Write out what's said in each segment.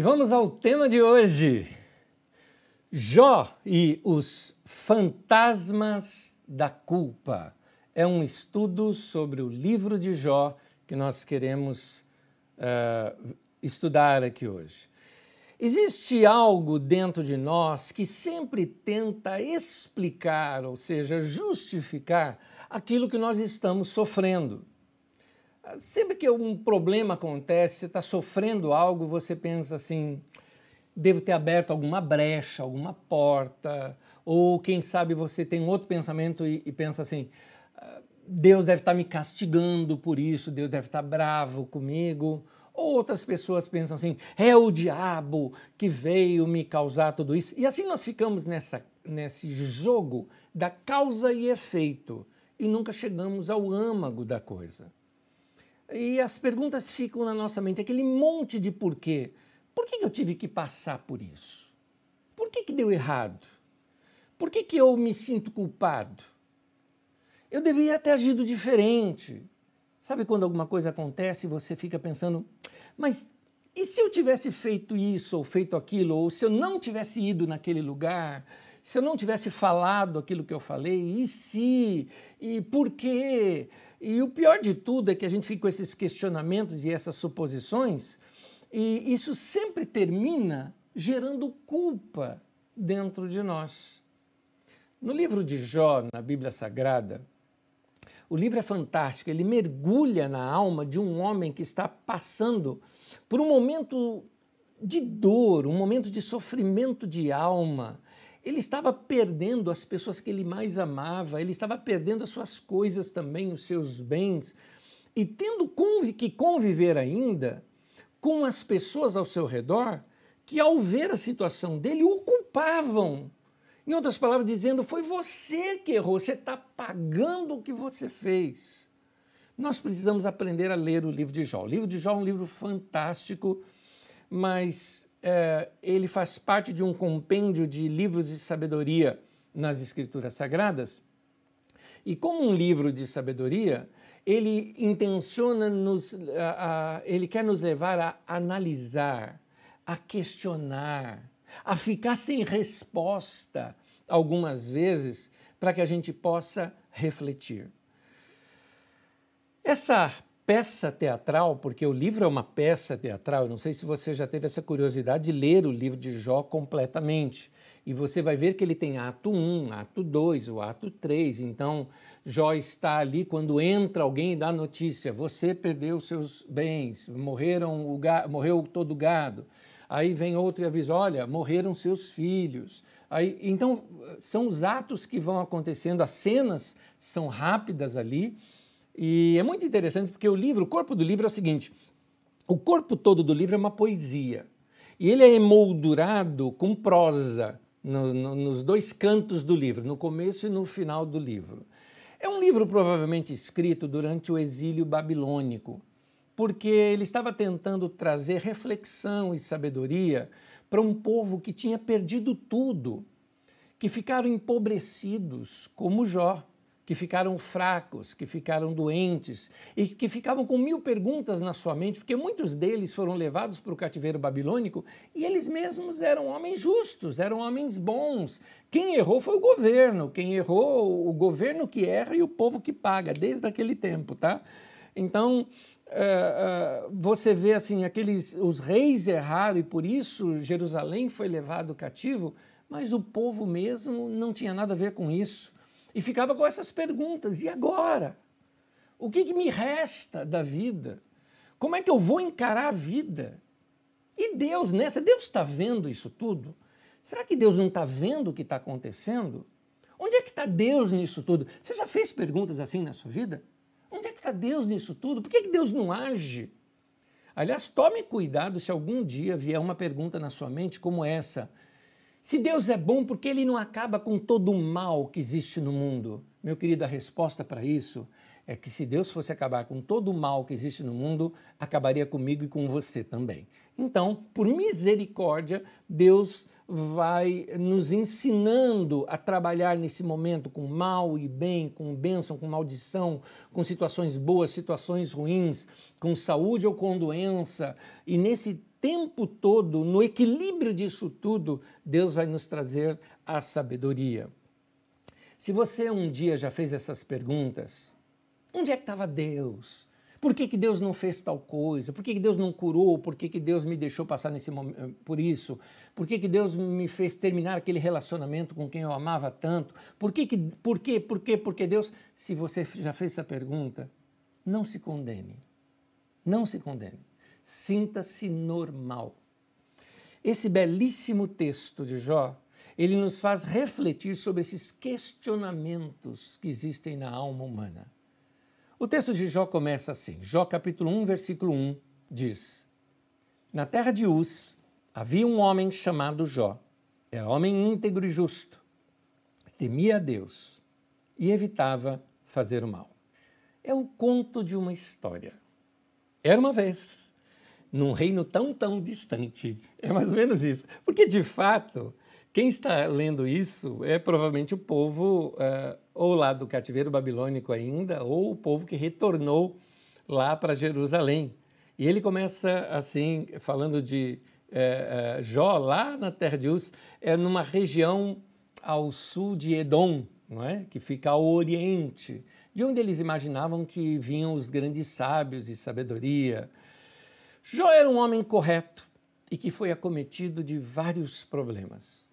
E vamos ao tema de hoje: Jó e os fantasmas da culpa. É um estudo sobre o livro de Jó que nós queremos uh, estudar aqui hoje. Existe algo dentro de nós que sempre tenta explicar, ou seja, justificar aquilo que nós estamos sofrendo. Sempre que um problema acontece, você está sofrendo algo, você pensa assim: devo ter aberto alguma brecha, alguma porta, ou quem sabe você tem outro pensamento e, e pensa assim: ah, Deus deve estar tá me castigando por isso, Deus deve estar tá bravo comigo. Ou outras pessoas pensam assim: é o diabo que veio me causar tudo isso. E assim nós ficamos nessa, nesse jogo da causa e efeito e nunca chegamos ao âmago da coisa. E as perguntas ficam na nossa mente, aquele monte de porquê. Por que eu tive que passar por isso? Por que, que deu errado? Por que, que eu me sinto culpado? Eu deveria ter agido diferente. Sabe quando alguma coisa acontece e você fica pensando, mas e se eu tivesse feito isso ou feito aquilo, ou se eu não tivesse ido naquele lugar, se eu não tivesse falado aquilo que eu falei, e se, e por quê? E o pior de tudo é que a gente fica com esses questionamentos e essas suposições, e isso sempre termina gerando culpa dentro de nós. No livro de Jó, na Bíblia Sagrada, o livro é fantástico, ele mergulha na alma de um homem que está passando por um momento de dor, um momento de sofrimento de alma, ele estava perdendo as pessoas que ele mais amava, ele estava perdendo as suas coisas também, os seus bens, e tendo que conviver ainda com as pessoas ao seu redor que, ao ver a situação dele, o culpavam. Em outras palavras, dizendo: foi você que errou, você está pagando o que você fez. Nós precisamos aprender a ler o livro de Jó. O livro de Jó é um livro fantástico, mas é, ele faz parte de um compêndio de livros de sabedoria nas Escrituras Sagradas. E como um livro de sabedoria, ele intenciona nos, a, a, ele quer nos levar a analisar, a questionar, a ficar sem resposta algumas vezes, para que a gente possa refletir. Essa peça teatral, porque o livro é uma peça teatral. Eu não sei se você já teve essa curiosidade de ler o livro de Jó completamente. E você vai ver que ele tem ato 1, ato 2, o ato 3. Então, Jó está ali quando entra alguém e dá notícia: você perdeu seus bens, morreram gado, morreu todo o gado. Aí vem outro e avisa: olha, morreram seus filhos. Aí, então, são os atos que vão acontecendo, as cenas são rápidas ali e é muito interessante porque o livro, o corpo do livro é o seguinte: o corpo todo do livro é uma poesia. E ele é emoldurado com prosa no, no, nos dois cantos do livro, no começo e no final do livro. É um livro provavelmente escrito durante o exílio babilônico, porque ele estava tentando trazer reflexão e sabedoria para um povo que tinha perdido tudo, que ficaram empobrecidos, como Jó que ficaram fracos, que ficaram doentes e que ficavam com mil perguntas na sua mente, porque muitos deles foram levados para o cativeiro babilônico e eles mesmos eram homens justos, eram homens bons. Quem errou foi o governo, quem errou, o governo que erra e o povo que paga, desde aquele tempo, tá? Então, Uh, uh, você vê assim aqueles os reis erraram e por isso Jerusalém foi levado cativo, mas o povo mesmo não tinha nada a ver com isso e ficava com essas perguntas: e agora? O que, que me resta da vida? Como é que eu vou encarar a vida? E Deus nessa? Deus está vendo isso tudo? Será que Deus não está vendo o que está acontecendo? Onde é que está Deus nisso tudo? Você já fez perguntas assim na sua vida? Onde é que está Deus nisso tudo? Por que, que Deus não age? Aliás, tome cuidado se algum dia vier uma pergunta na sua mente como essa: se Deus é bom, por que ele não acaba com todo o mal que existe no mundo? Meu querido, a resposta para isso é que se Deus fosse acabar com todo o mal que existe no mundo, acabaria comigo e com você também. Então, por misericórdia, Deus vai nos ensinando a trabalhar nesse momento com mal e bem, com bênção, com maldição, com situações boas, situações ruins, com saúde ou com doença. E nesse tempo todo, no equilíbrio disso tudo, Deus vai nos trazer a sabedoria. Se você um dia já fez essas perguntas, onde é que estava Deus? Por que, que Deus não fez tal coisa? Por que, que Deus não curou? Por que, que Deus me deixou passar nesse momento, por isso? Por que, que Deus me fez terminar aquele relacionamento com quem eu amava tanto? Por que, que, por quê? Por quê? Porque Deus, se você já fez essa pergunta, não se condene. Não se condene. Sinta-se normal. Esse belíssimo texto de Jó, ele nos faz refletir sobre esses questionamentos que existem na alma humana. O texto de Jó começa assim: Jó capítulo 1, versículo 1 diz: Na terra de Uz havia um homem chamado Jó. Era homem íntegro e justo. Temia a Deus e evitava fazer o mal. É o conto de uma história. Era uma vez, num reino tão, tão distante. É mais ou menos isso. Porque, de fato, quem está lendo isso é provavelmente o povo, uh, ou lá do cativeiro babilônico ainda, ou o povo que retornou lá para Jerusalém. E ele começa assim, falando de uh, uh, Jó, lá na terra de Uz, é numa região ao sul de Edom, não é? que fica ao oriente, de onde eles imaginavam que vinham os grandes sábios e sabedoria. Jó era um homem correto e que foi acometido de vários problemas.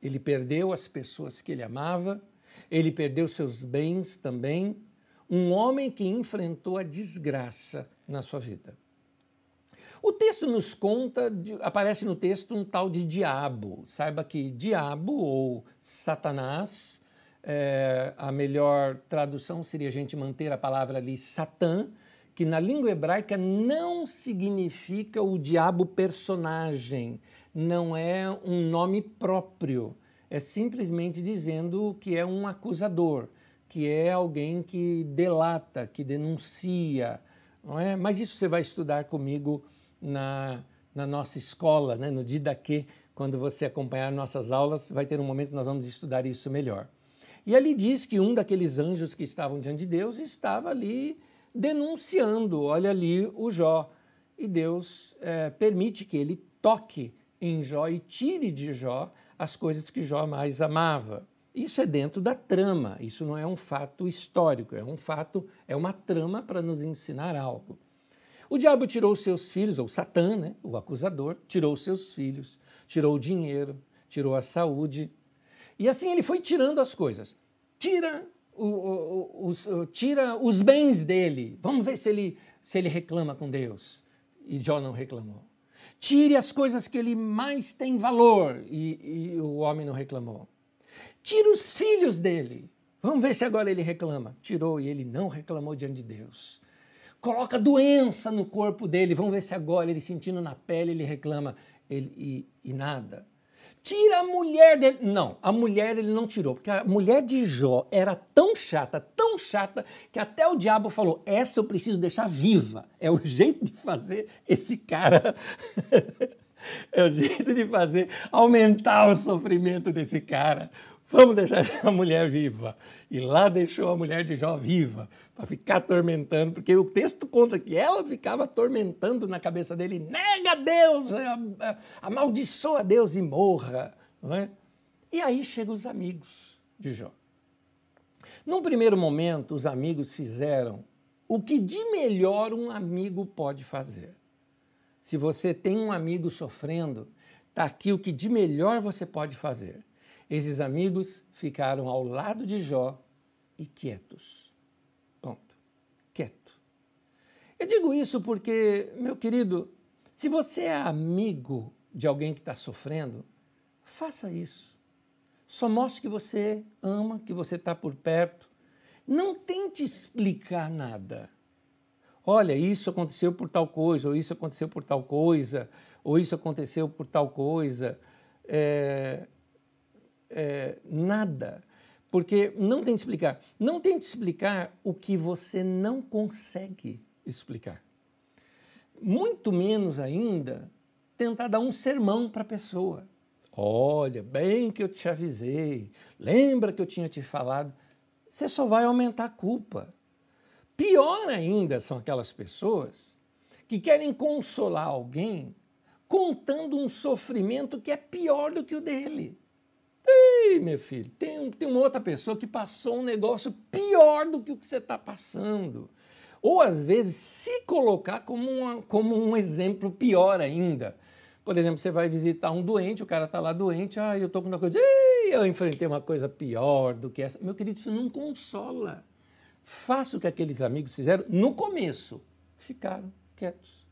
Ele perdeu as pessoas que ele amava, ele perdeu seus bens também. Um homem que enfrentou a desgraça na sua vida. O texto nos conta, aparece no texto um tal de diabo. Saiba que diabo ou Satanás, é, a melhor tradução seria a gente manter a palavra ali Satã, que na língua hebraica não significa o diabo personagem, não é um nome próprio. É simplesmente dizendo que é um acusador, que é alguém que delata, que denuncia. Não é? Mas isso você vai estudar comigo na, na nossa escola, né? no Didaquê, quando você acompanhar nossas aulas, vai ter um momento que nós vamos estudar isso melhor. E ali diz que um daqueles anjos que estavam diante de Deus estava ali denunciando, olha ali o Jó. E Deus é, permite que ele toque em Jó e tire de Jó as coisas que Jó mais amava. Isso é dentro da trama, isso não é um fato histórico, é um fato, é uma trama para nos ensinar algo. O diabo tirou seus filhos, ou Satã, né, o acusador, tirou seus filhos, tirou o dinheiro, tirou a saúde. E assim ele foi tirando as coisas. Tira o, o, os, tira os bens dele. Vamos ver se ele, se ele reclama com Deus. E Jó não reclamou. Tire as coisas que ele mais tem valor. E, e o homem não reclamou. Tire os filhos dele. Vamos ver se agora ele reclama. Tirou e ele não reclamou diante de Deus. Coloca doença no corpo dele. Vamos ver se agora ele sentindo na pele ele reclama. Ele, e, e nada. Tira a mulher dele. Não, a mulher ele não tirou, porque a mulher de Jó era tão chata, tão chata, que até o diabo falou: essa eu preciso deixar viva. É o jeito de fazer esse cara. é o jeito de fazer aumentar o sofrimento desse cara. Vamos deixar essa mulher viva. E lá deixou a mulher de Jó viva, para ficar atormentando, porque o texto conta que ela ficava atormentando na cabeça dele: nega Deus, amaldiçoa Deus e morra. Não é? E aí chegam os amigos de Jó. Num primeiro momento, os amigos fizeram o que de melhor um amigo pode fazer. Se você tem um amigo sofrendo, está aqui o que de melhor você pode fazer esses amigos ficaram ao lado de Jó e quietos. Ponto. Quieto. Eu digo isso porque, meu querido, se você é amigo de alguém que está sofrendo, faça isso. Só mostre que você ama, que você está por perto. Não tente explicar nada. Olha, isso aconteceu por tal coisa, ou isso aconteceu por tal coisa, ou isso aconteceu por tal coisa. É, é, nada, porque não tente explicar. Não tente explicar o que você não consegue explicar. Muito menos ainda tentar dar um sermão para a pessoa. Olha, bem que eu te avisei, lembra que eu tinha te falado. Você só vai aumentar a culpa. Pior ainda são aquelas pessoas que querem consolar alguém contando um sofrimento que é pior do que o dele. Ei, meu filho, tem, tem uma outra pessoa que passou um negócio pior do que o que você está passando. Ou às vezes se colocar como, uma, como um exemplo pior ainda. Por exemplo, você vai visitar um doente, o cara está lá doente, ah, eu estou com uma coisa, Ei, eu enfrentei uma coisa pior do que essa. Meu querido, isso não consola. Faça o que aqueles amigos fizeram no começo. Ficaram quietos.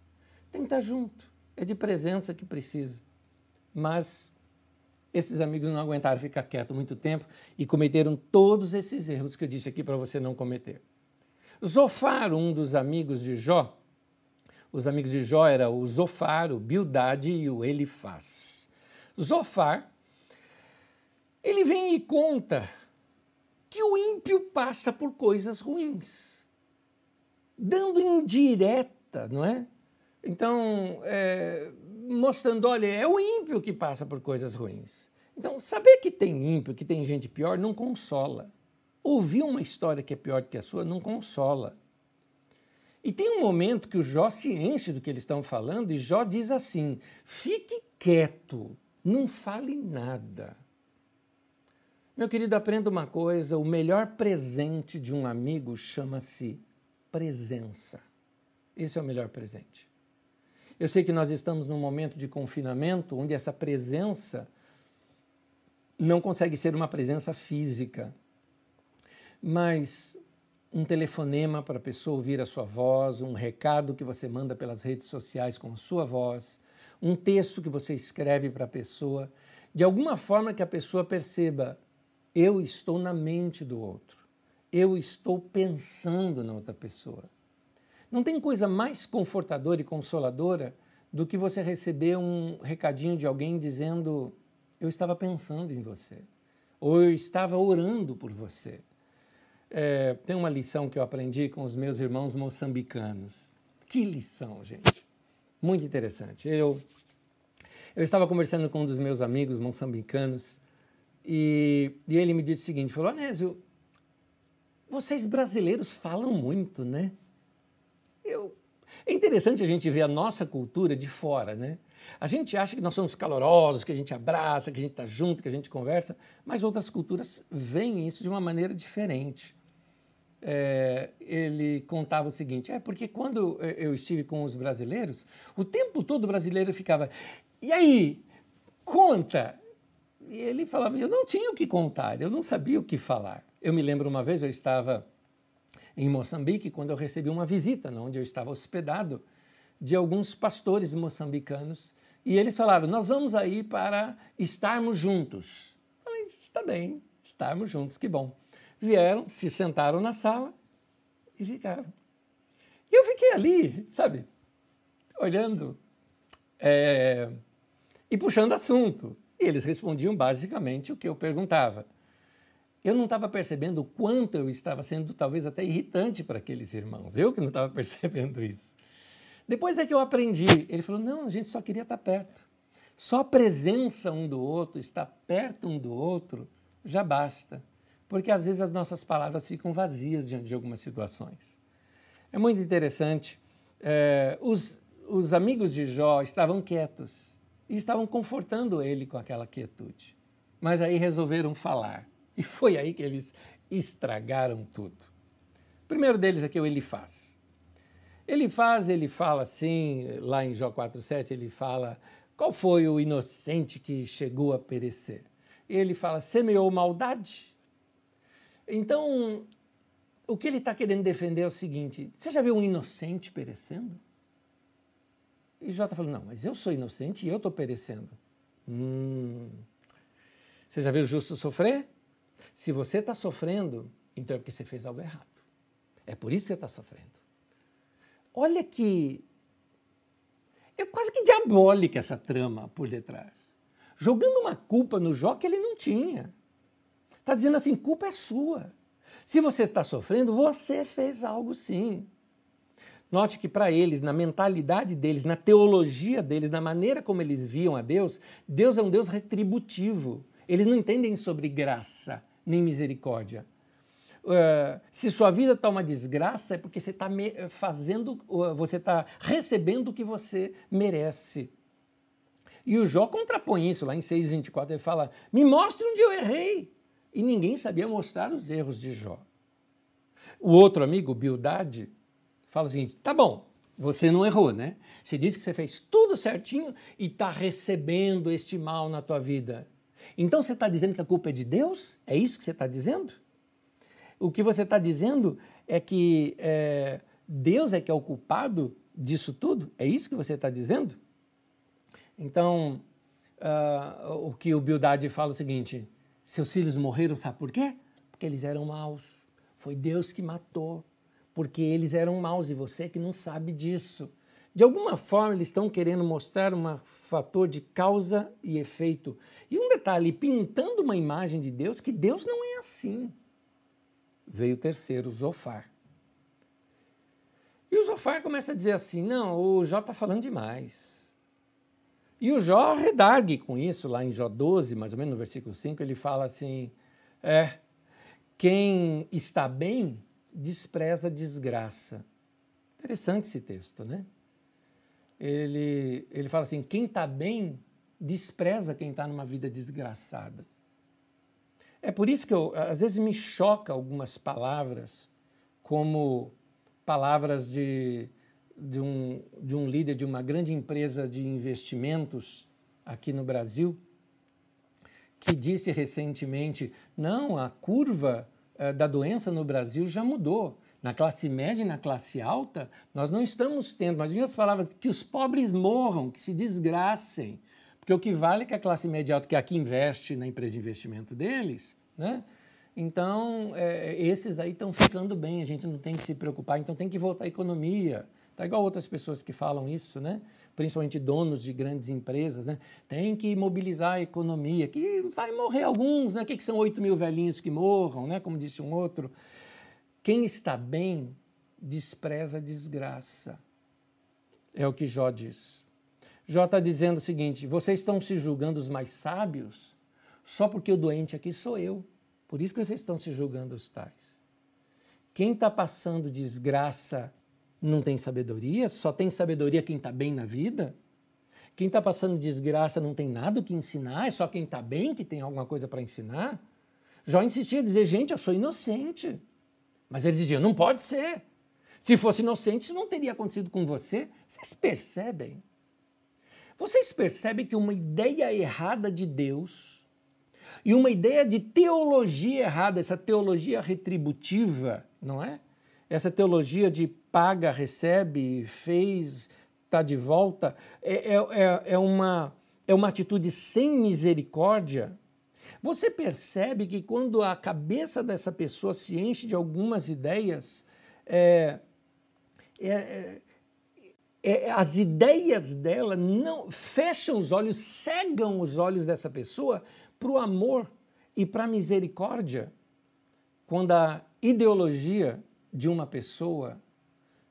Tem que estar junto. É de presença que precisa. Mas esses amigos não aguentaram ficar quieto muito tempo e cometeram todos esses erros que eu disse aqui para você não cometer. Zofar, um dos amigos de Jó, os amigos de Jó eram o Zofar, o Bildade e o Elifaz. Zofar, ele vem e conta que o ímpio passa por coisas ruins, dando indireta, não é? Então, é, mostrando, olha, é o ímpio que pssa por coisas ruins. Então, saber que tem ímpio, que tem gente pior, não consola. Ouvir uma história que é pior que a sua não consola. E tem um momento que o Jó se enche do que eles estão falando e Jó diz assim: fique quieto, não fale nada. Meu querido, aprenda uma coisa: o melhor presente de um amigo chama-se presença. Esse é o melhor presente. Eu sei que nós estamos num momento de confinamento onde essa presença não consegue ser uma presença física, mas um telefonema para a pessoa ouvir a sua voz, um recado que você manda pelas redes sociais com a sua voz, um texto que você escreve para a pessoa, de alguma forma que a pessoa perceba: eu estou na mente do outro, eu estou pensando na outra pessoa. Não tem coisa mais confortadora e consoladora do que você receber um recadinho de alguém dizendo: Eu estava pensando em você, ou eu estava orando por você. É, tem uma lição que eu aprendi com os meus irmãos moçambicanos. Que lição, gente! Muito interessante. Eu, eu estava conversando com um dos meus amigos moçambicanos e, e ele me disse o seguinte: falou, Anésio, vocês brasileiros falam muito, né? É interessante a gente ver a nossa cultura de fora, né? A gente acha que nós somos calorosos, que a gente abraça, que a gente está junto, que a gente conversa, mas outras culturas veem isso de uma maneira diferente. É, ele contava o seguinte: é porque quando eu estive com os brasileiros, o tempo todo o brasileiro ficava, e aí, conta. E ele falava, eu não tinha o que contar, eu não sabia o que falar. Eu me lembro uma vez, eu estava em Moçambique, quando eu recebi uma visita, onde eu estava hospedado, de alguns pastores moçambicanos, e eles falaram: Nós vamos aí para estarmos juntos. falei: Está bem, estarmos juntos, que bom. Vieram, se sentaram na sala e ficaram. E eu fiquei ali, sabe, olhando é, e puxando assunto. E eles respondiam basicamente o que eu perguntava eu não estava percebendo o quanto eu estava sendo talvez até irritante para aqueles irmãos. Eu que não estava percebendo isso. Depois é que eu aprendi. Ele falou: não, a gente só queria estar perto. Só a presença um do outro, estar perto um do outro, já basta. Porque às vezes as nossas palavras ficam vazias diante de algumas situações. É muito interessante. É, os, os amigos de Jó estavam quietos e estavam confortando ele com aquela quietude. Mas aí resolveram falar. E foi aí que eles estragaram tudo. O primeiro deles aqui é o Elifaz. Elifaz, ele fala assim, lá em Jó 4,7, ele fala, qual foi o inocente que chegou a perecer? Ele fala, semeou maldade. Então, o que ele está querendo defender é o seguinte: você já viu um inocente perecendo? E Jó está falando, não, mas eu sou inocente e eu estou perecendo. Hum. Você já viu o justo sofrer? Se você está sofrendo, então é porque você fez algo errado. É por isso que você está sofrendo. Olha que. É quase que diabólica essa trama por detrás. Jogando uma culpa no Jó que ele não tinha. Está dizendo assim: culpa é sua. Se você está sofrendo, você fez algo sim. Note que para eles, na mentalidade deles, na teologia deles, na maneira como eles viam a Deus, Deus é um Deus retributivo. Eles não entendem sobre graça nem misericórdia. Uh, se sua vida está uma desgraça, é porque você está fazendo, uh, você está recebendo o que você merece. E o Jó contrapõe isso lá em 6,24. Ele fala: Me mostre onde eu errei. E ninguém sabia mostrar os erros de Jó. O outro amigo, Bildade, fala o seguinte: Tá bom, você não errou, né? Você disse que você fez tudo certinho e está recebendo este mal na tua vida. Então você está dizendo que a culpa é de Deus? É isso que você está dizendo? O que você está dizendo é que é, Deus é que é o culpado disso tudo? É isso que você está dizendo? Então, uh, o que o Bildade fala é o seguinte: seus filhos morreram, sabe por quê? Porque eles eram maus. Foi Deus que matou, porque eles eram maus e você que não sabe disso. De alguma forma, eles estão querendo mostrar um fator de causa e efeito. E um detalhe, pintando uma imagem de Deus, que Deus não é assim. Veio o terceiro, Zofar. E o Zofar começa a dizer assim: não, o Jó está falando demais. E o Jó redargue com isso, lá em Jó 12, mais ou menos no versículo 5, ele fala assim: é, quem está bem despreza a desgraça. Interessante esse texto, né? Ele, ele fala assim: quem está bem despreza quem está numa vida desgraçada. É por isso que eu, às vezes me choca algumas palavras, como palavras de, de, um, de um líder de uma grande empresa de investimentos aqui no Brasil, que disse recentemente: não, a curva eh, da doença no Brasil já mudou. Na classe média e na classe alta, nós não estamos tendo, mas em outras palavras, que os pobres morram, que se desgracem. Porque o que vale é que a classe média alta, que aqui investe na empresa de investimento deles, né? Então, é, esses aí estão ficando bem, a gente não tem que se preocupar, então tem que voltar à economia. Tá igual outras pessoas que falam isso, né? Principalmente donos de grandes empresas, né? Tem que mobilizar a economia, que vai morrer alguns, né? O que, que são 8 mil velhinhos que morram, né? Como disse um outro. Quem está bem despreza a desgraça. É o que Jó diz. Jó está dizendo o seguinte: vocês estão se julgando os mais sábios só porque o doente aqui sou eu. Por isso que vocês estão se julgando os tais. Quem está passando desgraça não tem sabedoria, só tem sabedoria quem está bem na vida. Quem está passando desgraça não tem nada o que ensinar, é só quem está bem que tem alguma coisa para ensinar. Jó insistia a dizer, gente, eu sou inocente. Mas eles diziam, não pode ser. Se fosse inocente, isso não teria acontecido com você. Vocês percebem? Vocês percebem que uma ideia errada de Deus e uma ideia de teologia errada, essa teologia retributiva, não é? Essa teologia de paga, recebe, fez, está de volta, é, é, é, é, uma, é uma atitude sem misericórdia. Você percebe que quando a cabeça dessa pessoa se enche de algumas ideias, é, é, é, é as ideias dela não fecham os olhos, cegam os olhos dessa pessoa para o amor e para a misericórdia, quando a ideologia de uma pessoa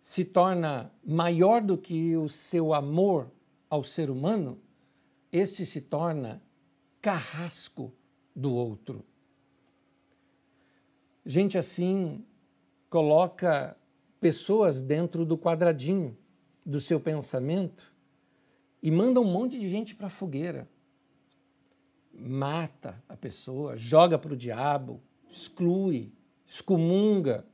se torna maior do que o seu amor ao ser humano, este se torna carrasco do outro. Gente assim coloca pessoas dentro do quadradinho do seu pensamento e manda um monte de gente para a fogueira mata a pessoa, joga para o diabo, exclui, excomunga.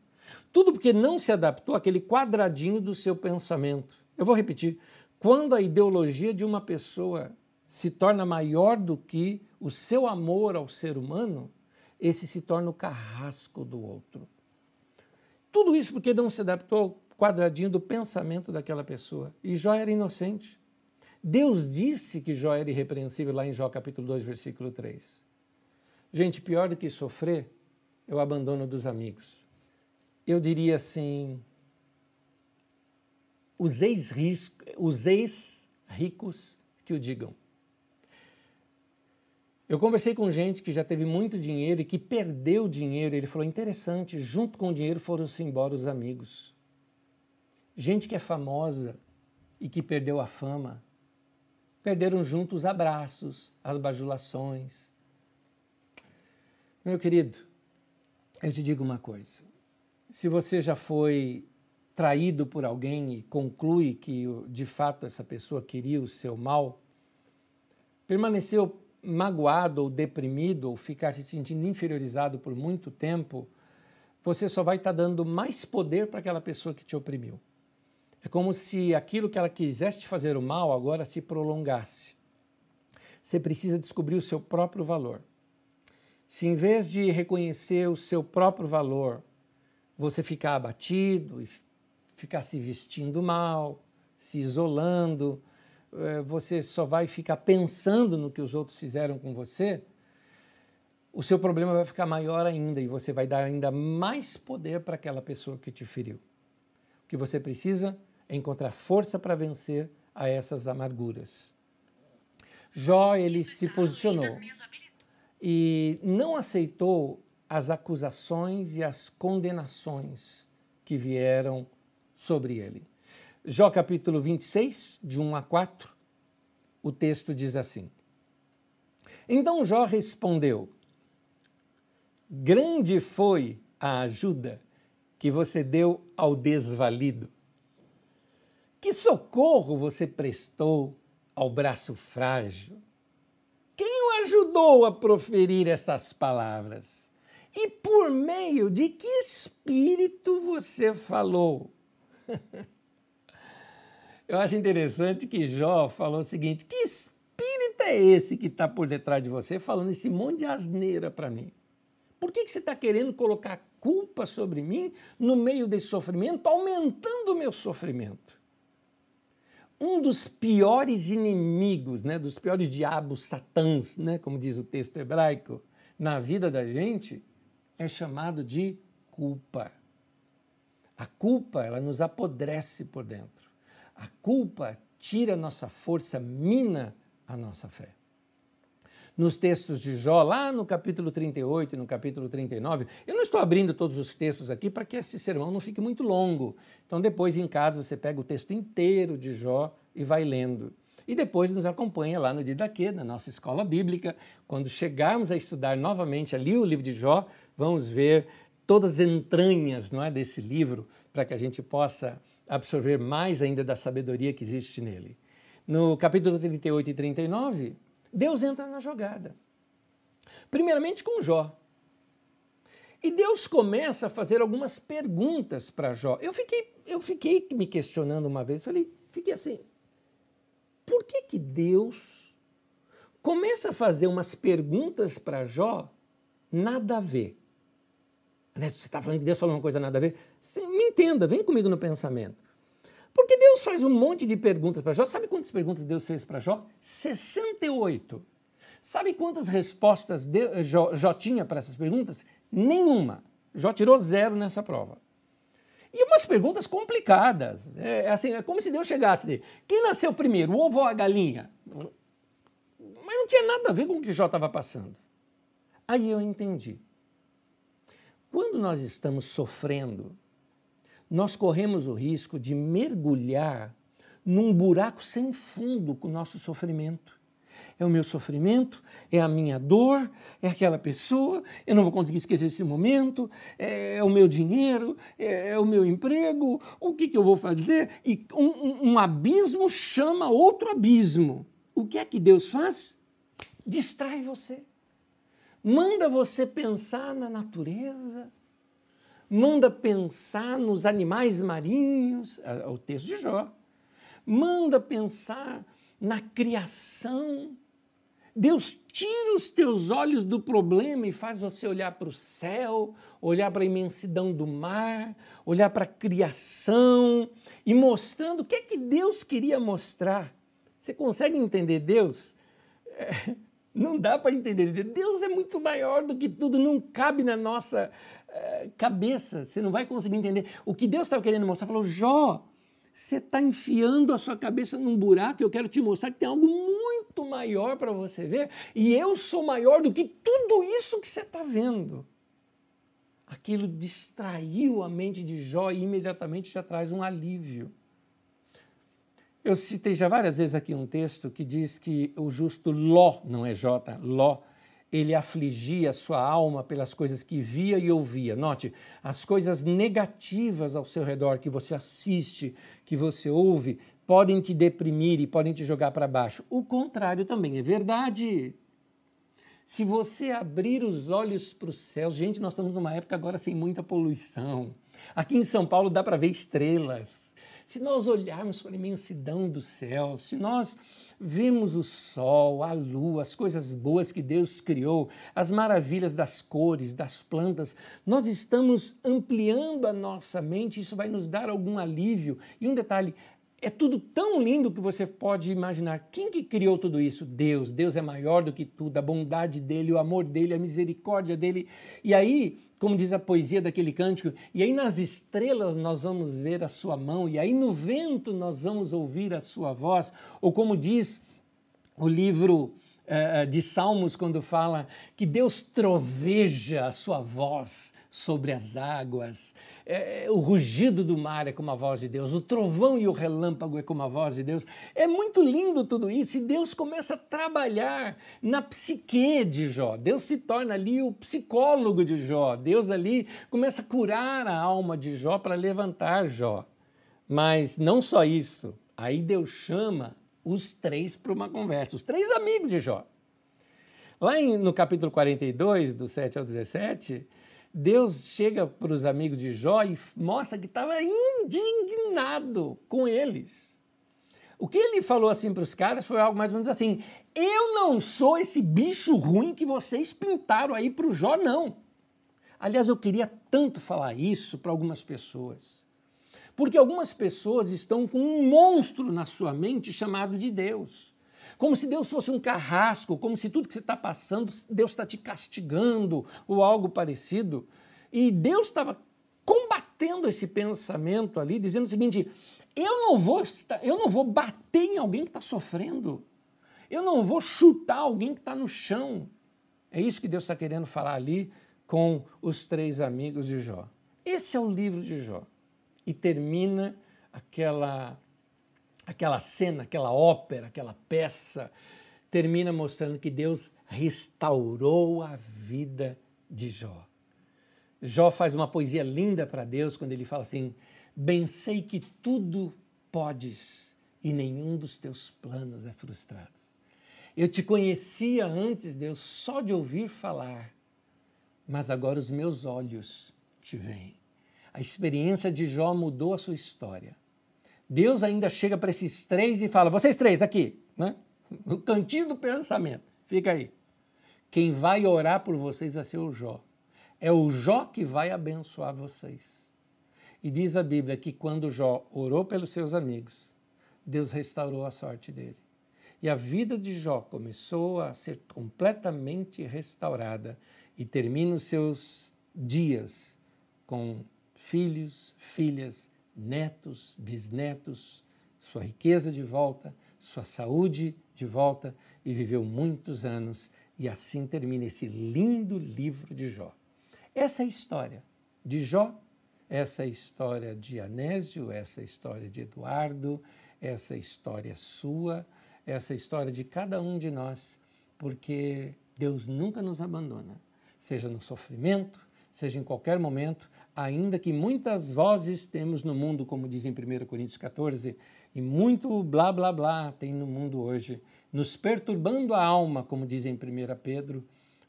Tudo porque não se adaptou àquele quadradinho do seu pensamento. Eu vou repetir. Quando a ideologia de uma pessoa se torna maior do que o seu amor ao ser humano, esse se torna o carrasco do outro. Tudo isso porque não se adaptou ao quadradinho do pensamento daquela pessoa. E Jó era inocente. Deus disse que Jó era irrepreensível lá em Jó capítulo 2, versículo 3. Gente, pior do que sofrer é o abandono dos amigos. Eu diria assim, os ex-ricos que o digam. Eu conversei com gente que já teve muito dinheiro e que perdeu dinheiro. Ele falou: interessante, junto com o dinheiro foram-se embora os amigos. Gente que é famosa e que perdeu a fama perderam junto os abraços, as bajulações. Meu querido, eu te digo uma coisa. Se você já foi traído por alguém e conclui que de fato essa pessoa queria o seu mal, permaneceu magoado ou deprimido ou ficar se sentindo inferiorizado por muito tempo, você só vai estar dando mais poder para aquela pessoa que te oprimiu. É como se aquilo que ela quisesse te fazer o mal agora se prolongasse. Você precisa descobrir o seu próprio valor. Se em vez de reconhecer o seu próprio valor, você ficar abatido e ficar se vestindo mal, se isolando, você só vai ficar pensando no que os outros fizeram com você, o seu problema vai ficar maior ainda e você vai dar ainda mais poder para aquela pessoa que te feriu. O que você precisa é encontrar força para vencer a essas amarguras. Jó, ele se posicionou e não aceitou as acusações e as condenações que vieram sobre ele. Jó capítulo 26, de 1 a 4, o texto diz assim: Então Jó respondeu: Grande foi a ajuda que você deu ao desvalido. Que socorro você prestou ao braço frágil? Quem o ajudou a proferir estas palavras? E por meio de que espírito você falou? Eu acho interessante que Jó falou o seguinte: que espírito é esse que está por detrás de você falando esse monte de asneira para mim? Por que, que você está querendo colocar culpa sobre mim no meio desse sofrimento, aumentando o meu sofrimento? Um dos piores inimigos, né, dos piores diabos satãs, né, como diz o texto hebraico, na vida da gente, é chamado de culpa. A culpa, ela nos apodrece por dentro. A culpa tira a nossa força, mina a nossa fé. Nos textos de Jó, lá no capítulo 38 e no capítulo 39, eu não estou abrindo todos os textos aqui para que esse sermão não fique muito longo. Então, depois em casa, você pega o texto inteiro de Jó e vai lendo. E depois nos acompanha lá no Didaquê, na nossa escola bíblica. Quando chegarmos a estudar novamente ali o livro de Jó, vamos ver todas as entranhas não é, desse livro, para que a gente possa absorver mais ainda da sabedoria que existe nele. No capítulo 38 e 39, Deus entra na jogada. Primeiramente com Jó. E Deus começa a fazer algumas perguntas para Jó. Eu fiquei, eu fiquei me questionando uma vez, falei, fiquei assim, por que que Deus começa a fazer umas perguntas para Jó nada a ver? Né, você está falando que Deus falou uma coisa nada a ver? me entenda, vem comigo no pensamento. Porque Deus faz um monte de perguntas para Jó. Sabe quantas perguntas Deus fez para Jó? 68. Sabe quantas respostas de, Jó, Jó tinha para essas perguntas? Nenhuma. Jó tirou zero nessa prova. E umas perguntas complicadas. É, é, assim, é como se Deus chegasse de quem nasceu primeiro, o ovo ou a galinha? Mas não tinha nada a ver com o que Jó estava passando. Aí eu entendi. Quando nós estamos sofrendo, nós corremos o risco de mergulhar num buraco sem fundo com o nosso sofrimento. É o meu sofrimento, é a minha dor, é aquela pessoa, eu não vou conseguir esquecer esse momento, é, é o meu dinheiro, é, é, o meu emprego, o que, que eu vou fazer? E um, um, um abismo chama outro abismo. O que é que Deus faz? Distrai você manda você pensar na natureza, manda pensar nos animais marinhos, é, é o texto de Jó, manda pensar na criação. Deus tira os teus olhos do problema e faz você olhar para o céu, olhar para a imensidão do mar, olhar para a criação e mostrando o que é que Deus queria mostrar. Você consegue entender Deus? É, não dá para entender. Deus é muito maior do que tudo, não cabe na nossa uh, cabeça. Você não vai conseguir entender. O que Deus estava querendo mostrar, falou: Jó, você está enfiando a sua cabeça num buraco. Eu quero te mostrar que tem algo muito maior para você ver. E eu sou maior do que tudo isso que você está vendo. Aquilo distraiu a mente de Jó e imediatamente já traz um alívio. Eu citei já várias vezes aqui um texto que diz que o justo Ló, não é J, Ló, ele afligia sua alma pelas coisas que via e ouvia. Note, as coisas negativas ao seu redor que você assiste, que você ouve, podem te deprimir e podem te jogar para baixo. O contrário também é verdade. Se você abrir os olhos para o céu, gente, nós estamos numa época agora sem muita poluição. Aqui em São Paulo dá para ver estrelas. Se nós olharmos para a imensidão do céu, se nós vemos o sol, a lua, as coisas boas que Deus criou, as maravilhas das cores, das plantas, nós estamos ampliando a nossa mente, isso vai nos dar algum alívio. E um detalhe, é tudo tão lindo que você pode imaginar. Quem que criou tudo isso? Deus. Deus é maior do que tudo, a bondade dele, o amor dele, a misericórdia dele. E aí, como diz a poesia daquele cântico, e aí nas estrelas nós vamos ver a sua mão, e aí no vento nós vamos ouvir a sua voz, ou como diz o livro uh, de Salmos, quando fala que Deus troveja a sua voz sobre as águas, é, o rugido do mar é como a voz de Deus, o trovão e o relâmpago é como a voz de Deus. É muito lindo tudo isso e Deus começa a trabalhar na psique de Jó. Deus se torna ali o psicólogo de Jó. Deus ali começa a curar a alma de Jó para levantar Jó. Mas não só isso, aí Deus chama os três para uma conversa, os três amigos de Jó. Lá em, no capítulo 42, do 7 ao 17, Deus chega para os amigos de Jó e mostra que estava indignado com eles. O que ele falou assim para os caras foi algo mais ou menos assim: Eu não sou esse bicho ruim que vocês pintaram aí para o Jó, não. Aliás, eu queria tanto falar isso para algumas pessoas. Porque algumas pessoas estão com um monstro na sua mente chamado de Deus como se Deus fosse um carrasco, como se tudo que você está passando, Deus está te castigando ou algo parecido. E Deus estava combatendo esse pensamento ali, dizendo o seguinte: eu não vou, eu não vou bater em alguém que está sofrendo, eu não vou chutar alguém que está no chão. É isso que Deus está querendo falar ali com os três amigos de Jó. Esse é o livro de Jó. E termina aquela aquela cena, aquela ópera, aquela peça, termina mostrando que Deus restaurou a vida de Jó. Jó faz uma poesia linda para Deus quando ele fala assim: Bem sei que tudo podes e nenhum dos teus planos é frustrado. Eu te conhecia antes, Deus, só de ouvir falar, mas agora os meus olhos te veem. A experiência de Jó mudou a sua história. Deus ainda chega para esses três e fala: vocês três aqui, né? no cantinho do pensamento, fica aí. Quem vai orar por vocês vai ser o Jó. É o Jó que vai abençoar vocês. E diz a Bíblia que quando Jó orou pelos seus amigos, Deus restaurou a sorte dele. E a vida de Jó começou a ser completamente restaurada e termina os seus dias com filhos, filhas netos, bisnetos, sua riqueza de volta, sua saúde de volta e viveu muitos anos. E assim termina esse lindo livro de Jó. Essa é a história de Jó, essa é a história de Anésio, essa é a história de Eduardo, essa é a história sua, essa é história de cada um de nós, porque Deus nunca nos abandona, seja no sofrimento, seja em qualquer momento, ainda que muitas vozes temos no mundo, como diz em 1 Coríntios 14, e muito blá blá blá tem no mundo hoje, nos perturbando a alma, como diz em 1 Pedro,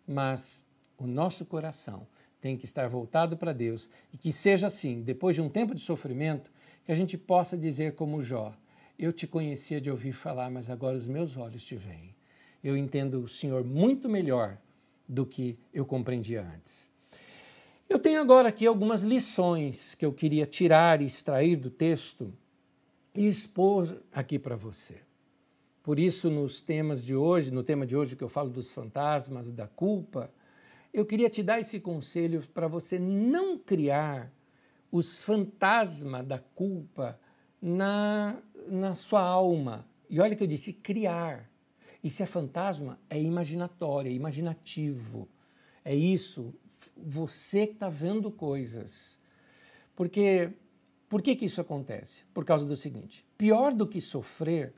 mas o nosso coração tem que estar voltado para Deus e que seja assim, depois de um tempo de sofrimento, que a gente possa dizer como Jó: Eu te conhecia de ouvir falar, mas agora os meus olhos te veem. Eu entendo o Senhor muito melhor do que eu compreendia antes. Eu tenho agora aqui algumas lições que eu queria tirar e extrair do texto e expor aqui para você. Por isso, nos temas de hoje, no tema de hoje que eu falo dos fantasmas, da culpa, eu queria te dar esse conselho para você não criar os fantasmas da culpa na, na sua alma. E olha que eu disse criar. E se é fantasma, é imaginatório, é imaginativo. É isso, você que está vendo coisas. Porque, por que, que isso acontece? Por causa do seguinte: pior do que sofrer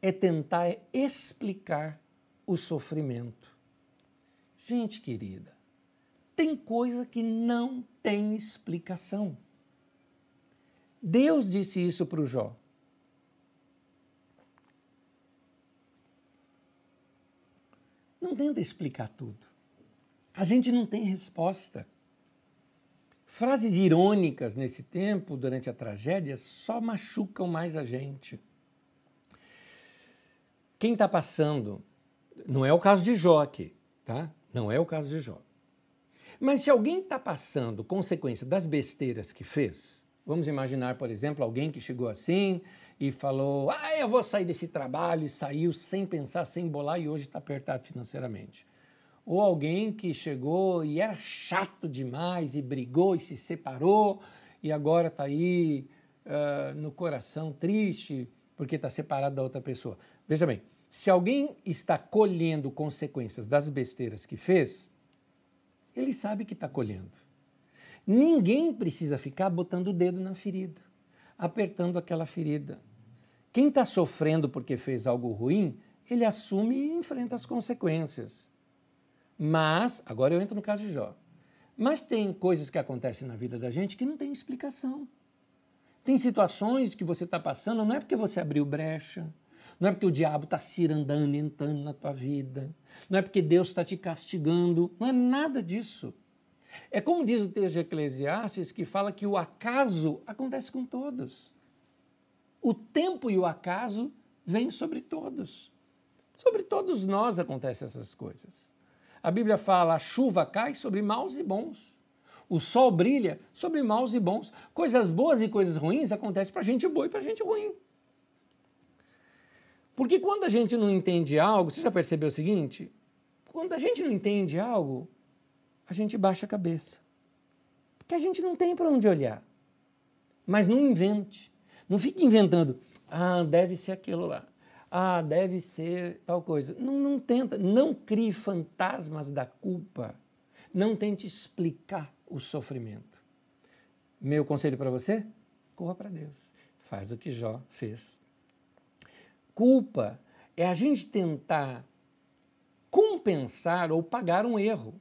é tentar explicar o sofrimento. Gente querida, tem coisa que não tem explicação. Deus disse isso para o Jó. Não tenta explicar tudo. A gente não tem resposta. Frases irônicas nesse tempo, durante a tragédia, só machucam mais a gente. Quem está passando, não é o caso de Jó aqui, tá? Não é o caso de Jó. Mas se alguém está passando consequência das besteiras que fez, vamos imaginar, por exemplo, alguém que chegou assim e falou: Ah, eu vou sair desse trabalho e saiu sem pensar, sem bolar e hoje está apertado financeiramente. Ou alguém que chegou e era chato demais e brigou e se separou e agora está aí uh, no coração triste porque está separado da outra pessoa. Veja bem, se alguém está colhendo consequências das besteiras que fez, ele sabe que está colhendo. Ninguém precisa ficar botando o dedo na ferida, apertando aquela ferida. Quem está sofrendo porque fez algo ruim, ele assume e enfrenta as consequências. Mas, agora eu entro no caso de Jó. Mas tem coisas que acontecem na vida da gente que não tem explicação. Tem situações que você está passando, não é porque você abriu brecha, não é porque o diabo está cirandando, entrando na tua vida. Não é porque Deus está te castigando. Não é nada disso. É como diz o texto de Eclesiastes, que fala que o acaso acontece com todos. O tempo e o acaso vêm sobre todos. Sobre todos nós acontecem essas coisas. A Bíblia fala: a chuva cai sobre maus e bons. O sol brilha sobre maus e bons. Coisas boas e coisas ruins acontecem para gente boa e para gente ruim. Porque quando a gente não entende algo, você já percebeu o seguinte? Quando a gente não entende algo, a gente baixa a cabeça. Porque a gente não tem para onde olhar. Mas não invente. Não fique inventando. Ah, deve ser aquilo lá. Ah, deve ser tal coisa. Não, não tenta, não crie fantasmas da culpa. Não tente explicar o sofrimento. Meu conselho para você? Corra para Deus. Faz o que Jó fez culpa é a gente tentar compensar ou pagar um erro.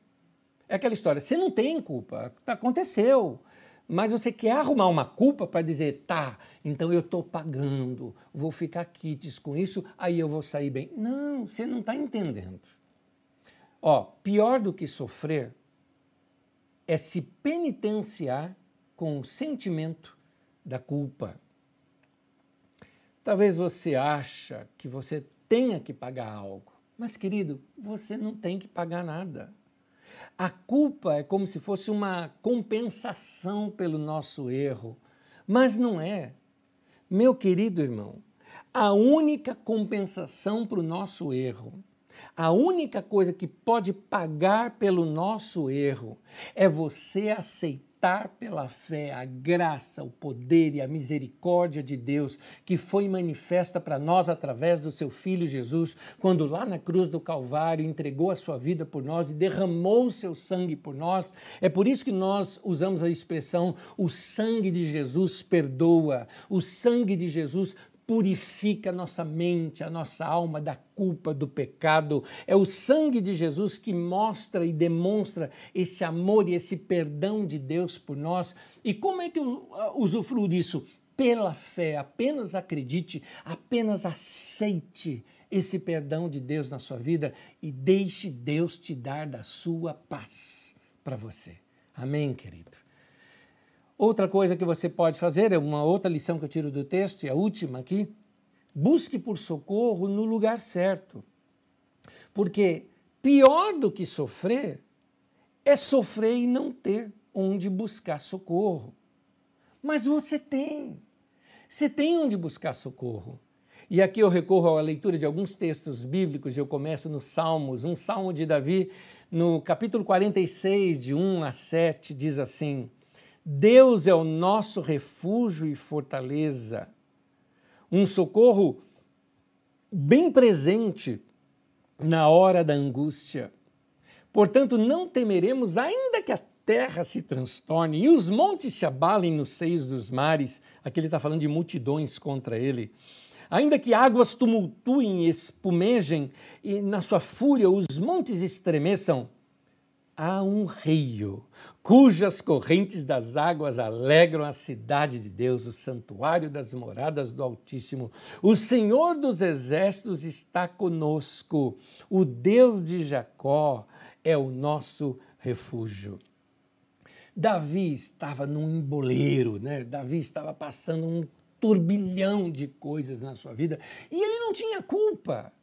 É aquela história, você não tem culpa, aconteceu, mas você quer arrumar uma culpa para dizer, tá, então eu estou pagando, vou ficar quites com isso, aí eu vou sair bem. Não, você não está entendendo. Ó, pior do que sofrer é se penitenciar com o sentimento da culpa. Talvez você acha que você tenha que pagar algo, mas querido, você não tem que pagar nada. A culpa é como se fosse uma compensação pelo nosso erro, mas não é. Meu querido irmão, a única compensação para o nosso erro, a única coisa que pode pagar pelo nosso erro é você aceitar aceitar pela fé a graça, o poder e a misericórdia de Deus que foi manifesta para nós através do seu Filho Jesus, quando lá na cruz do Calvário entregou a sua vida por nós e derramou o seu sangue por nós. É por isso que nós usamos a expressão: o sangue de Jesus perdoa, o sangue de Jesus purifica a nossa mente, a nossa alma da culpa, do pecado. É o sangue de Jesus que mostra e demonstra esse amor e esse perdão de Deus por nós. E como é que eu uh, usufruo disso? Pela fé, apenas acredite, apenas aceite esse perdão de Deus na sua vida e deixe Deus te dar da sua paz para você. Amém, querido? Outra coisa que você pode fazer, é uma outra lição que eu tiro do texto, e a última aqui, busque por socorro no lugar certo. Porque pior do que sofrer é sofrer e não ter onde buscar socorro. Mas você tem. Você tem onde buscar socorro. E aqui eu recorro à leitura de alguns textos bíblicos, eu começo no Salmos, um salmo de Davi, no capítulo 46, de 1 a 7, diz assim: Deus é o nosso refúgio e fortaleza, um socorro bem presente na hora da angústia. Portanto, não temeremos, ainda que a terra se transtorne e os montes se abalem nos seios dos mares. Aqui ele está falando de multidões contra ele. Ainda que águas tumultuem e espumejem e na sua fúria os montes estremeçam, há um rio, cujas correntes das águas alegram a cidade de Deus, o santuário das moradas do Altíssimo. O Senhor dos exércitos está conosco, o Deus de Jacó é o nosso refúgio. Davi estava num emboleiro, né? Davi estava passando um turbilhão de coisas na sua vida e ele não tinha culpa.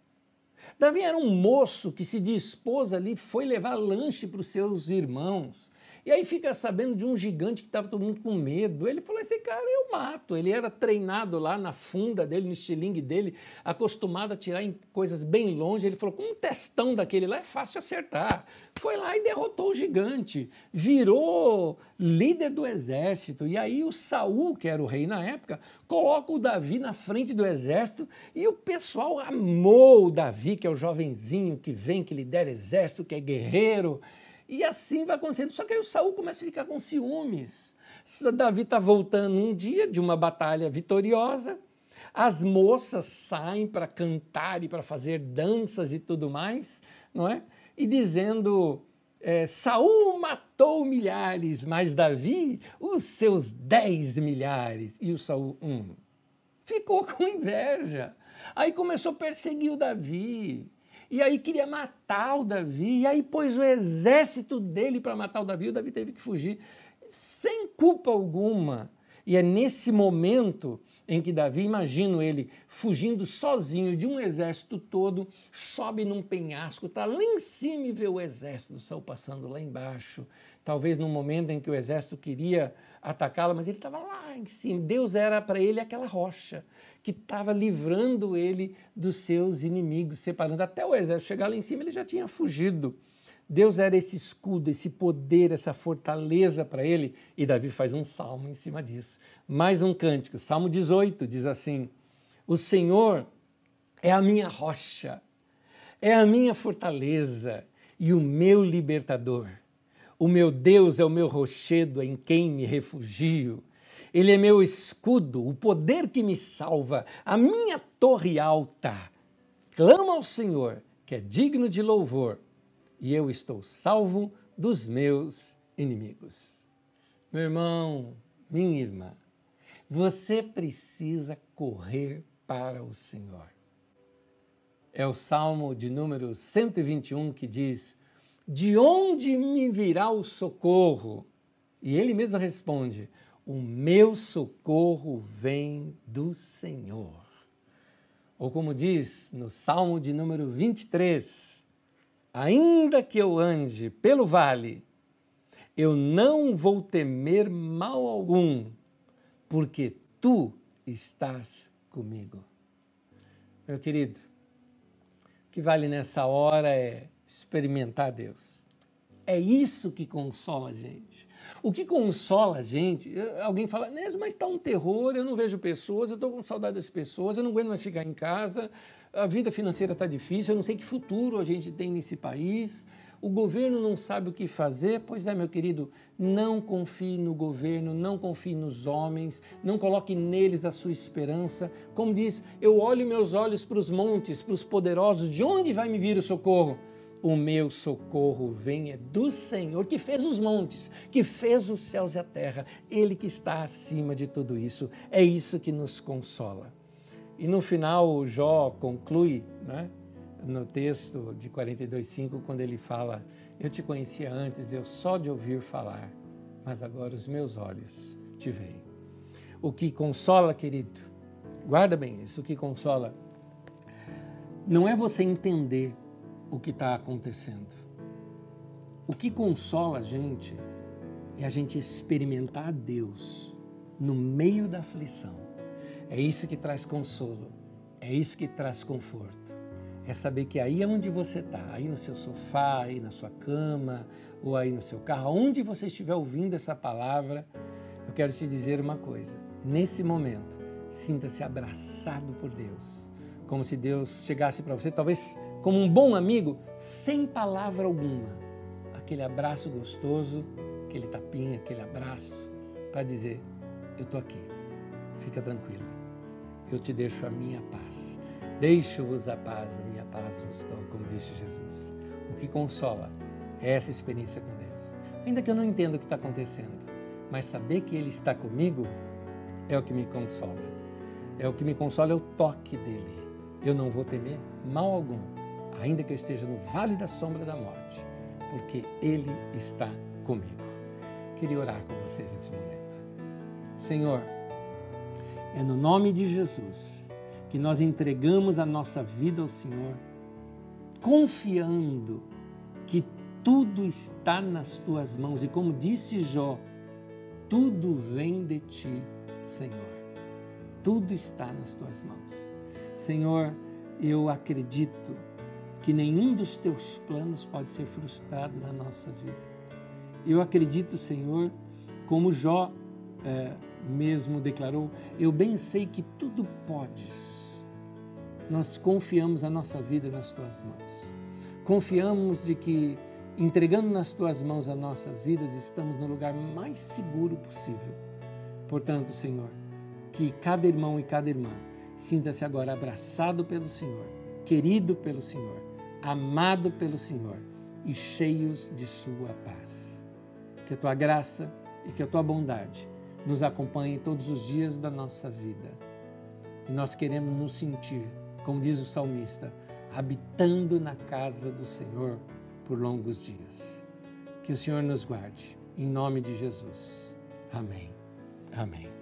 Davi era um moço que se dispôs ali, foi levar lanche para os seus irmãos. E aí fica sabendo de um gigante que estava todo mundo com medo. Ele falou: esse cara eu mato. Ele era treinado lá na funda dele, no estilingue dele, acostumado a tirar em coisas bem longe. Ele falou: com um testão daquele lá é fácil acertar. Foi lá e derrotou o gigante. Virou líder do exército. E aí o Saul, que era o rei na época, coloca o Davi na frente do exército e o pessoal amou o Davi, que é o jovenzinho que vem, que lidera exército, que é guerreiro. E assim vai acontecendo. Só que aí o Saul começa a ficar com ciúmes. Davi está voltando um dia de uma batalha vitoriosa. As moças saem para cantar e para fazer danças e tudo mais, não é? E dizendo: é, Saul matou milhares, mas Davi os seus dez milhares. E o Saul, um, ficou com inveja. Aí começou a perseguir o Davi. E aí queria matar o Davi, e aí pôs o exército dele para matar o Davi, o Davi teve que fugir sem culpa alguma. E é nesse momento em que Davi, imagino ele fugindo sozinho de um exército todo, sobe num penhasco, está lá em cima e vê o exército do Saul passando lá embaixo. Talvez num momento em que o exército queria atacá-lo, mas ele estava lá em cima. Deus era para ele aquela rocha que estava livrando ele dos seus inimigos, separando até o exército chegar lá em cima, ele já tinha fugido. Deus era esse escudo, esse poder, essa fortaleza para ele, e Davi faz um salmo em cima disso. Mais um cântico, Salmo 18 diz assim: O Senhor é a minha rocha, é a minha fortaleza e o meu libertador. O meu Deus é o meu rochedo em quem me refugio. Ele é meu escudo, o poder que me salva, a minha torre alta. Clama ao Senhor, que é digno de louvor, e eu estou salvo dos meus inimigos. Meu irmão, minha irmã, você precisa correr para o Senhor. É o Salmo de número 121 que diz: De onde me virá o socorro? E ele mesmo responde: o meu socorro vem do Senhor. Ou como diz no Salmo de número 23, ainda que eu ande pelo vale, eu não vou temer mal algum, porque tu estás comigo. Meu querido, o que vale nessa hora é experimentar Deus. É isso que consola a gente. O que consola a gente, alguém fala, mas está um terror, eu não vejo pessoas, eu estou com saudade das pessoas, eu não aguento mais ficar em casa, a vida financeira está difícil, eu não sei que futuro a gente tem nesse país, o governo não sabe o que fazer. Pois é, meu querido, não confie no governo, não confie nos homens, não coloque neles a sua esperança. Como diz, eu olho meus olhos para os montes, para os poderosos, de onde vai me vir o socorro? o meu socorro vem é do Senhor que fez os montes, que fez os céus e a terra, Ele que está acima de tudo isso. É isso que nos consola. E no final, Jó conclui, né, no texto de 42,5, quando ele fala: Eu te conhecia antes, Deus, só de ouvir falar, mas agora os meus olhos te veem. O que consola, querido, guarda bem isso, o que consola não é você entender o que está acontecendo. O que consola a gente é a gente experimentar Deus no meio da aflição. É isso que traz consolo, é isso que traz conforto. É saber que aí é onde você está, aí no seu sofá, aí na sua cama, ou aí no seu carro, onde você estiver ouvindo essa palavra, eu quero te dizer uma coisa. Nesse momento, sinta-se abraçado por Deus, como se Deus chegasse para você, talvez como um bom amigo, sem palavra alguma. Aquele abraço gostoso, aquele tapinha, aquele abraço, para dizer: Eu estou aqui, fica tranquilo, eu te deixo a minha paz. Deixo-vos a paz, a minha paz vos dou, como disse Jesus. O que consola É essa experiência com Deus. Ainda que eu não entenda o que está acontecendo, mas saber que Ele está comigo é o que me consola. É o que me consola é o toque dele. Eu não vou temer mal algum, ainda que eu esteja no vale da sombra da morte, porque Ele está comigo. Queria orar com vocês nesse momento. Senhor, é no nome de Jesus que nós entregamos a nossa vida ao Senhor, confiando que tudo está nas tuas mãos e como disse Jó, tudo vem de ti, Senhor. Tudo está nas tuas mãos. Senhor, eu acredito que nenhum dos teus planos pode ser frustrado na nossa vida. Eu acredito, Senhor, como Jó é, mesmo declarou: Eu bem sei que tudo podes. Nós confiamos a nossa vida nas tuas mãos. Confiamos de que entregando nas tuas mãos as nossas vidas, estamos no lugar mais seguro possível. Portanto, Senhor, que cada irmão e cada irmã sinta-se agora abraçado pelo Senhor, querido pelo Senhor, amado pelo Senhor e cheios de Sua paz. Que a tua graça e que a tua bondade nos acompanhem todos os dias da nossa vida. E nós queremos nos sentir, como diz o salmista, habitando na casa do Senhor por longos dias. Que o Senhor nos guarde, em nome de Jesus. Amém. Amém.